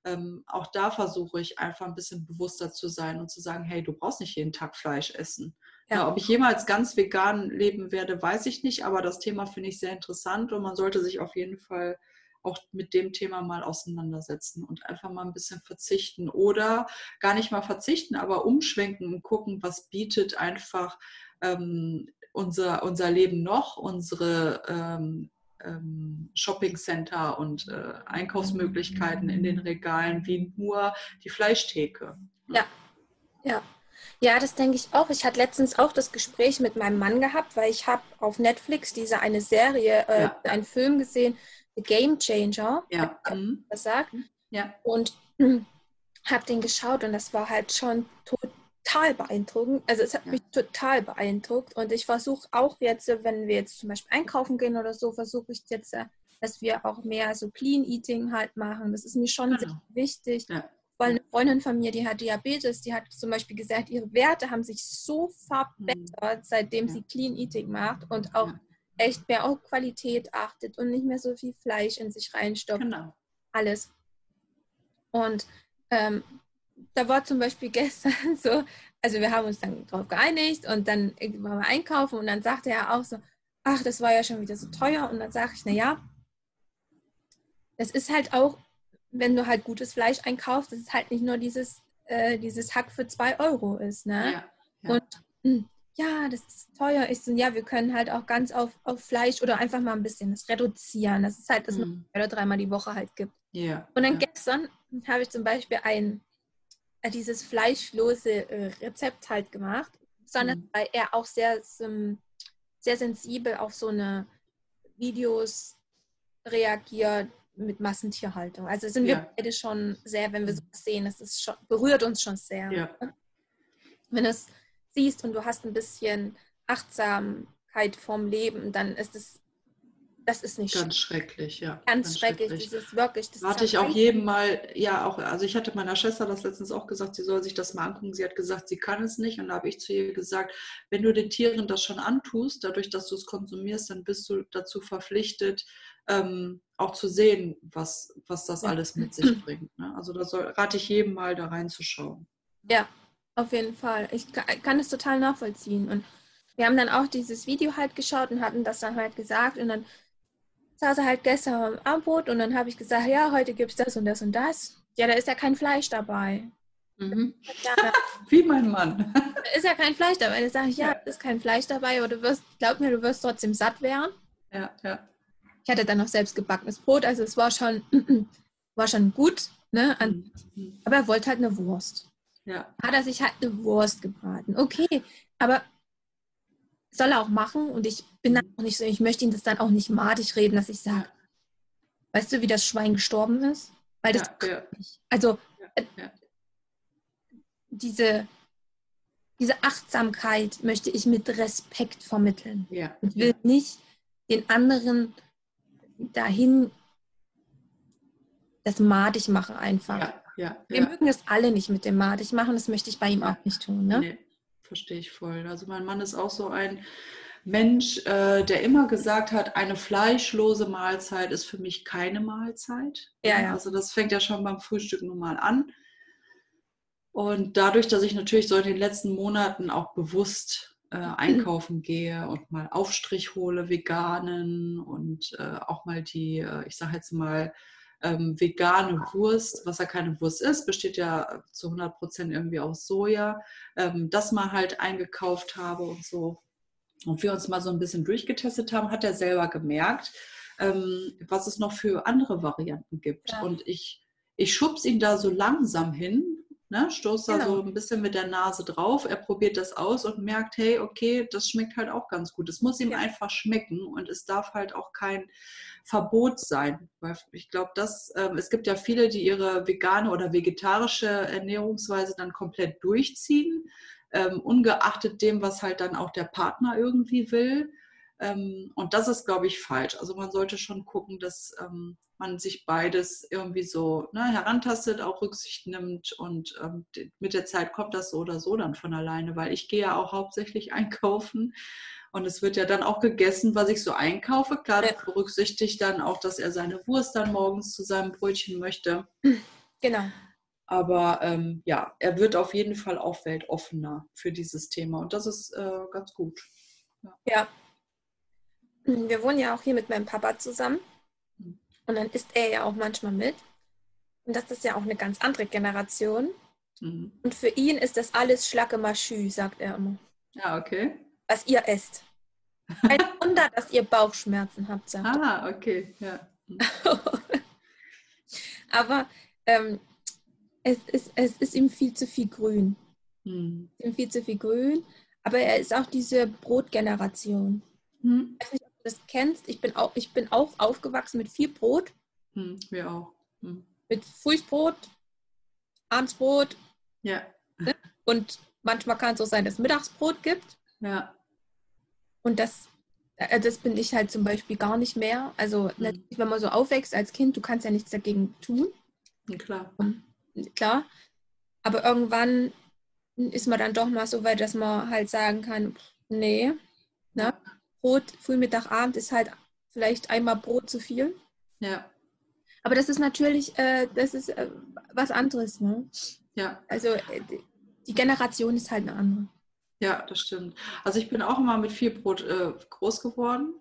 Ähm, auch da versuche ich einfach ein bisschen bewusster zu sein und zu sagen, hey, du brauchst nicht jeden Tag Fleisch essen. Ja. ob ich jemals ganz vegan leben werde, weiß ich nicht, aber das Thema finde ich sehr interessant und man sollte sich auf jeden Fall auch mit dem Thema mal auseinandersetzen und einfach mal ein bisschen verzichten oder gar nicht mal verzichten, aber umschwenken und gucken, was bietet einfach ähm, unser, unser Leben noch, unsere ähm, ähm, Shopping Center und äh, Einkaufsmöglichkeiten in den Regalen wie nur die Fleischtheke. Ja, ja. Ja, das denke ich auch. Ich hatte letztens auch das Gespräch mit meinem Mann gehabt, weil ich habe auf Netflix diese eine Serie, äh, ja. einen Film gesehen, The Game Changer. Ja. Mhm. Das sagt. Ja. Und äh, habe den geschaut und das war halt schon total beeindruckend. Also es hat ja. mich total beeindruckt und ich versuche auch jetzt, wenn wir jetzt zum Beispiel einkaufen gehen oder so, versuche ich jetzt, äh, dass wir auch mehr so Clean Eating halt machen. Das ist mir schon genau. sehr wichtig. Ja weil eine Freundin von mir, die hat Diabetes, die hat zum Beispiel gesagt, ihre Werte haben sich so verbessert, seitdem ja. sie Clean Eating macht und auch ja. echt mehr auf Qualität achtet und nicht mehr so viel Fleisch in sich reinstopft. Genau. Alles. Und ähm, da war zum Beispiel gestern so, also wir haben uns dann darauf geeinigt und dann waren wir einkaufen und dann sagte er auch so, ach, das war ja schon wieder so teuer. Und dann sage ich, naja, das ist halt auch wenn du halt gutes Fleisch einkaufst, dass es halt nicht nur dieses, äh, dieses Hack für zwei Euro ist. Ne? Ja, ja. Und mh, hm, ja, das ist teuer ist und ja, wir können halt auch ganz auf, auf Fleisch oder einfach mal ein bisschen das reduzieren. Das ist halt, dass man mhm. zwei oder dreimal die Woche halt gibt. Ja, und dann ja. gestern habe ich zum Beispiel ein äh, dieses fleischlose äh, Rezept halt gemacht, sondern mhm. weil er auch sehr, sehr sensibel auf so eine Videos reagiert, mit Massentierhaltung. Also sind wir ja. beide schon sehr, wenn wir so sehen, es ist schon, berührt uns schon sehr. Ja. Wenn du es siehst und du hast ein bisschen Achtsamkeit vorm Leben, dann ist es das ist nicht ganz schrecklich, ja. Ganz, ganz schrecklich. schrecklich. Das ist wirklich. Das Warte ich auch jedem mal, ja, auch, also ich hatte meiner Schwester das letztens auch gesagt, sie soll sich das mal angucken. Sie hat gesagt, sie kann es nicht. Und da habe ich zu ihr gesagt, wenn du den Tieren das schon antust, dadurch, dass du es konsumierst, dann bist du dazu verpflichtet, ähm, auch zu sehen, was, was das alles mit sich bringt. Ne? Also da soll, rate ich jedem mal da reinzuschauen. Ja, auf jeden Fall. Ich kann, kann es total nachvollziehen. Und wir haben dann auch dieses Video halt geschaut und hatten das dann halt gesagt. Und dann saß er halt gestern am Abendbrot und dann habe ich gesagt, ja, heute gibt es das und das und das. Ja, da ist ja kein Fleisch dabei. Mhm. Ja, Wie mein Mann. Da ist ja kein Fleisch dabei. Da sage ich, ja, da ist kein Fleisch dabei, aber du wirst, glaub mir, du wirst trotzdem satt werden. Ja, ja. Ich hatte dann noch selbst gebackenes Brot, also es war schon, war schon gut. Ne? Mhm. Aber er wollte halt eine Wurst. Ja. Hat er sich halt eine Wurst gebraten. Okay, aber soll er auch machen und ich bin dann auch nicht so, ich möchte ihn das dann auch nicht madig reden, dass ich sage, weißt du, wie das Schwein gestorben ist? Weil das ja, ja. Also äh, diese, diese Achtsamkeit möchte ich mit Respekt vermitteln. Ja. Ich will nicht den anderen dahin das madig machen einfach. Ja, ja, Wir mögen es alle nicht mit dem madig machen, das möchte ich bei ihm auch nicht tun. Ne? Nee verstehe ich voll. Also mein Mann ist auch so ein Mensch, äh, der immer gesagt hat, eine fleischlose Mahlzeit ist für mich keine Mahlzeit. Ja, ja. Also das fängt ja schon beim Frühstück nun mal an. Und dadurch, dass ich natürlich so in den letzten Monaten auch bewusst äh, einkaufen gehe und mal Aufstrich hole, veganen und äh, auch mal die, äh, ich sage jetzt mal, ähm, vegane Wurst, was ja keine Wurst ist, besteht ja zu 100 Prozent irgendwie aus Soja, ähm, das mal halt eingekauft habe und so. Und wir uns mal so ein bisschen durchgetestet haben, hat er selber gemerkt, ähm, was es noch für andere Varianten gibt. Ja. Und ich, ich schub's ihn da so langsam hin, Ne, stoßt da genau. so ein bisschen mit der Nase drauf, er probiert das aus und merkt, hey, okay, das schmeckt halt auch ganz gut. Es muss ihm ja. einfach schmecken und es darf halt auch kein Verbot sein. Weil ich glaube, dass ähm, es gibt ja viele, die ihre vegane oder vegetarische Ernährungsweise dann komplett durchziehen, ähm, ungeachtet dem, was halt dann auch der Partner irgendwie will. Ähm, und das ist, glaube ich, falsch. Also man sollte schon gucken, dass ähm, man sich beides irgendwie so ne, herantastet, auch Rücksicht nimmt und ähm, mit der Zeit kommt das so oder so dann von alleine, weil ich gehe ja auch hauptsächlich einkaufen und es wird ja dann auch gegessen, was ich so einkaufe. Klar, ja. berücksichtigt dann auch, dass er seine Wurst dann morgens zu seinem Brötchen möchte. Genau. Aber ähm, ja, er wird auf jeden Fall auch weltoffener für dieses Thema und das ist äh, ganz gut. Ja. ja. Wir wohnen ja auch hier mit meinem Papa zusammen. Und dann isst er ja auch manchmal mit. Und das ist ja auch eine ganz andere Generation. Mhm. Und für ihn ist das alles Schlacke Maschü, sagt er immer. Ja, okay. Was ihr esst. Kein Wunder, dass ihr Bauchschmerzen habt, sagt er. Ah, okay, ja. Aber ähm, es, ist, es ist ihm viel zu viel Grün. Hm. Ihm viel zu viel Grün. Aber er ist auch diese Brotgeneration. Hm. Das kennst. Ich bin auch, ich bin auch aufgewachsen mit viel Brot. Hm, wir auch. Hm. Mit Frühsbrot, Abendsbrot. Ja. Ne? Und manchmal kann es auch sein, dass es Mittagsbrot gibt. Ja. Und das, äh, das bin ich halt zum Beispiel gar nicht mehr. Also natürlich, wenn man so aufwächst als Kind, du kannst ja nichts dagegen tun. klar. Klar. Aber irgendwann ist man dann doch mal so weit, dass man halt sagen kann, nee, ne? Brot, Frühmittag, Abend ist halt vielleicht einmal Brot zu viel. Ja. Aber das ist natürlich, äh, das ist äh, was anderes, ne? Ja. Also äh, die Generation ist halt eine andere. Ja, das stimmt. Also ich bin auch immer mit viel Brot äh, groß geworden.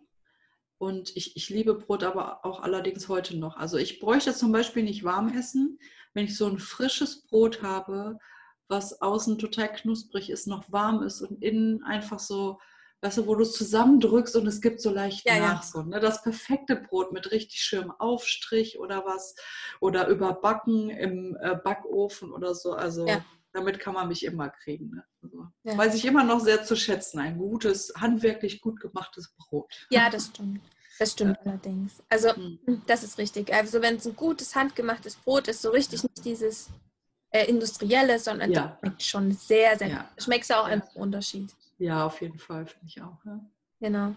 Und ich, ich liebe Brot aber auch allerdings heute noch. Also ich bräuchte zum Beispiel nicht warm essen, wenn ich so ein frisches Brot habe, was außen total knusprig ist, noch warm ist und innen einfach so, weißt du, wo du es zusammendrückst und es gibt so leicht ja, nach. Ja. So, ne? Das perfekte Brot mit richtig schönem Aufstrich oder was. Oder überbacken im äh, Backofen oder so. Also ja damit kann man mich immer kriegen. Ne? Also, ja. Weiß ich immer noch sehr zu schätzen. Ein gutes, handwerklich gut gemachtes Brot. Ja, das stimmt. Das stimmt ja. allerdings. Also, mhm. das ist richtig. Also, wenn es ein gutes, handgemachtes Brot ist, so richtig nicht dieses äh, industrielle, sondern ja. schmeckt schon sehr, sehr. Ja. Schmeckt ja auch einfach einen Unterschied. Ja, auf jeden Fall, finde ich auch. Ja. Genau.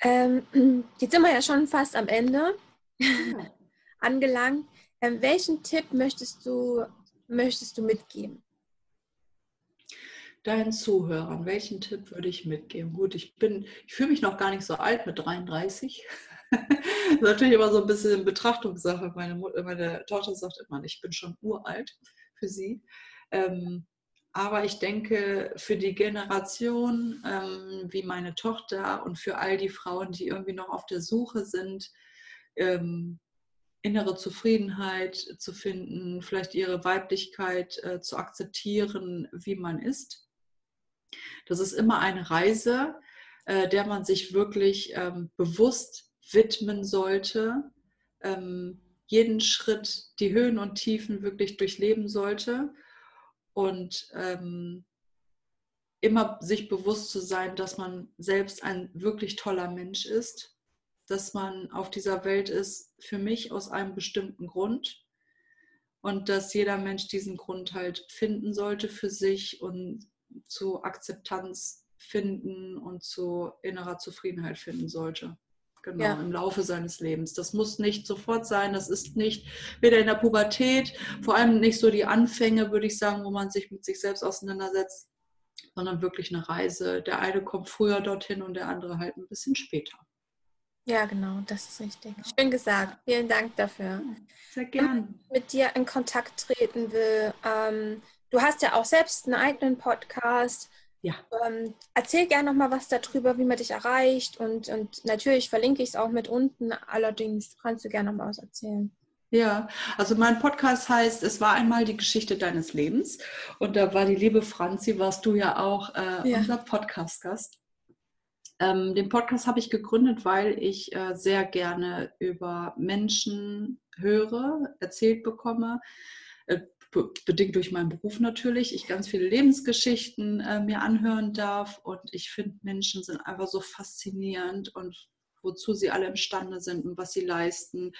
Ähm, jetzt sind wir ja schon fast am Ende angelangt. Ähm, welchen Tipp möchtest du möchtest du mitgeben? Deinen Zuhörern, welchen Tipp würde ich mitgeben? Gut, ich bin, ich fühle mich noch gar nicht so alt mit 33. das ist natürlich immer so ein bisschen Betrachtungssache. Meine, meine Tochter sagt immer, ich bin schon uralt für sie. Ähm, aber ich denke, für die Generation ähm, wie meine Tochter und für all die Frauen, die irgendwie noch auf der Suche sind, ähm, innere Zufriedenheit zu finden, vielleicht ihre Weiblichkeit äh, zu akzeptieren, wie man ist. Das ist immer eine Reise, äh, der man sich wirklich ähm, bewusst widmen sollte, ähm, jeden Schritt, die Höhen und Tiefen wirklich durchleben sollte und ähm, immer sich bewusst zu sein, dass man selbst ein wirklich toller Mensch ist dass man auf dieser Welt ist, für mich aus einem bestimmten Grund und dass jeder Mensch diesen Grund halt finden sollte für sich und zu Akzeptanz finden und zu innerer Zufriedenheit finden sollte. Genau, ja. im Laufe seines Lebens. Das muss nicht sofort sein, das ist nicht weder in der Pubertät, vor allem nicht so die Anfänge, würde ich sagen, wo man sich mit sich selbst auseinandersetzt, sondern wirklich eine Reise. Der eine kommt früher dorthin und der andere halt ein bisschen später. Ja, genau, das ist richtig. Schön gesagt. Vielen Dank dafür. Sehr gerne. Mit dir in Kontakt treten will. Ähm, du hast ja auch selbst einen eigenen Podcast. Ja. Ähm, erzähl gerne noch mal was darüber, wie man dich erreicht. Und, und natürlich verlinke ich es auch mit unten. Allerdings kannst du gerne noch mal was erzählen. Ja, also mein Podcast heißt Es war einmal die Geschichte deines Lebens. Und da war die liebe Franzi, warst du ja auch äh, ja. unser Podcast-Gast. Ähm, den Podcast habe ich gegründet, weil ich äh, sehr gerne über Menschen höre, erzählt bekomme, bedingt durch meinen Beruf natürlich, ich ganz viele Lebensgeschichten äh, mir anhören darf und ich finde, Menschen sind einfach so faszinierend und wozu sie alle imstande sind und was sie leisten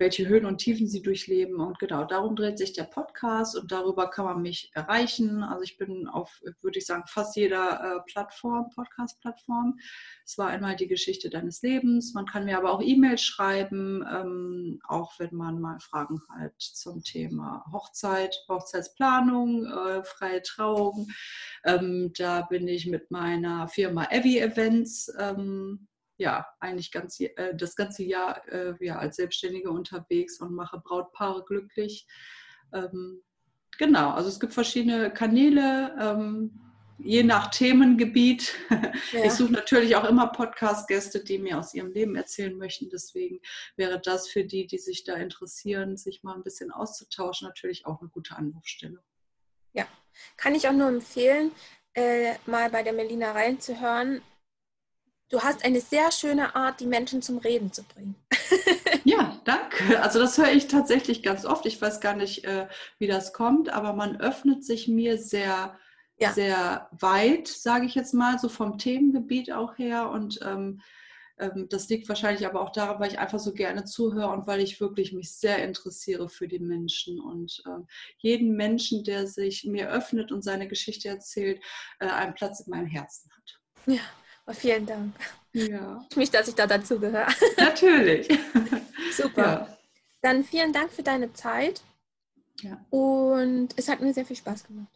welche Höhen und Tiefen sie durchleben. Und genau, darum dreht sich der Podcast und darüber kann man mich erreichen. Also ich bin auf, würde ich sagen, fast jeder äh, Plattform, Podcast-Plattform. Es war einmal die Geschichte deines Lebens. Man kann mir aber auch E-Mails schreiben, ähm, auch wenn man mal Fragen hat zum Thema Hochzeit, Hochzeitsplanung, äh, freie Trauung. Ähm, da bin ich mit meiner Firma Evi Events ähm, ja, eigentlich ganz, äh, das ganze Jahr äh, ja, als Selbstständige unterwegs und mache Brautpaare glücklich. Ähm, genau, also es gibt verschiedene Kanäle. Ähm, je nach Themengebiet. Ja. Ich suche natürlich auch immer Podcast-Gäste, die mir aus ihrem Leben erzählen möchten. Deswegen wäre das für die, die sich da interessieren, sich mal ein bisschen auszutauschen, natürlich auch eine gute Anlaufstelle. Ja, kann ich auch nur empfehlen, äh, mal bei der Melina reinzuhören. Du hast eine sehr schöne Art, die Menschen zum Reden zu bringen. ja, danke. Also das höre ich tatsächlich ganz oft. Ich weiß gar nicht, äh, wie das kommt, aber man öffnet sich mir sehr, ja. sehr weit, sage ich jetzt mal, so vom Themengebiet auch her. Und ähm, ähm, das liegt wahrscheinlich aber auch daran, weil ich einfach so gerne zuhöre und weil ich wirklich mich sehr interessiere für die Menschen. Und äh, jeden Menschen, der sich mir öffnet und seine Geschichte erzählt, äh, einen Platz in meinem Herzen hat. Ja. Oh, vielen Dank. Ja. Ich mich, dass ich da dazu gehöre. Natürlich. Super. Ja. Dann vielen Dank für deine Zeit. Ja. Und es hat mir sehr viel Spaß gemacht.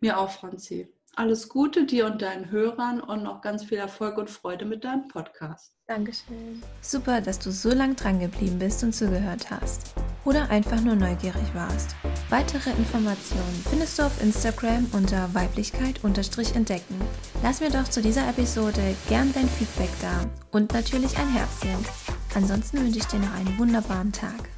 Mir auch, Franzi. Alles Gute dir und deinen Hörern und noch ganz viel Erfolg und Freude mit deinem Podcast. Dankeschön. Super, dass du so lang dran geblieben bist und zugehört hast. Oder einfach nur neugierig warst. Weitere Informationen findest du auf Instagram unter Weiblichkeit-entdecken. Lass mir doch zu dieser Episode gern dein Feedback da und natürlich ein Herzchen. Ansonsten wünsche ich dir noch einen wunderbaren Tag.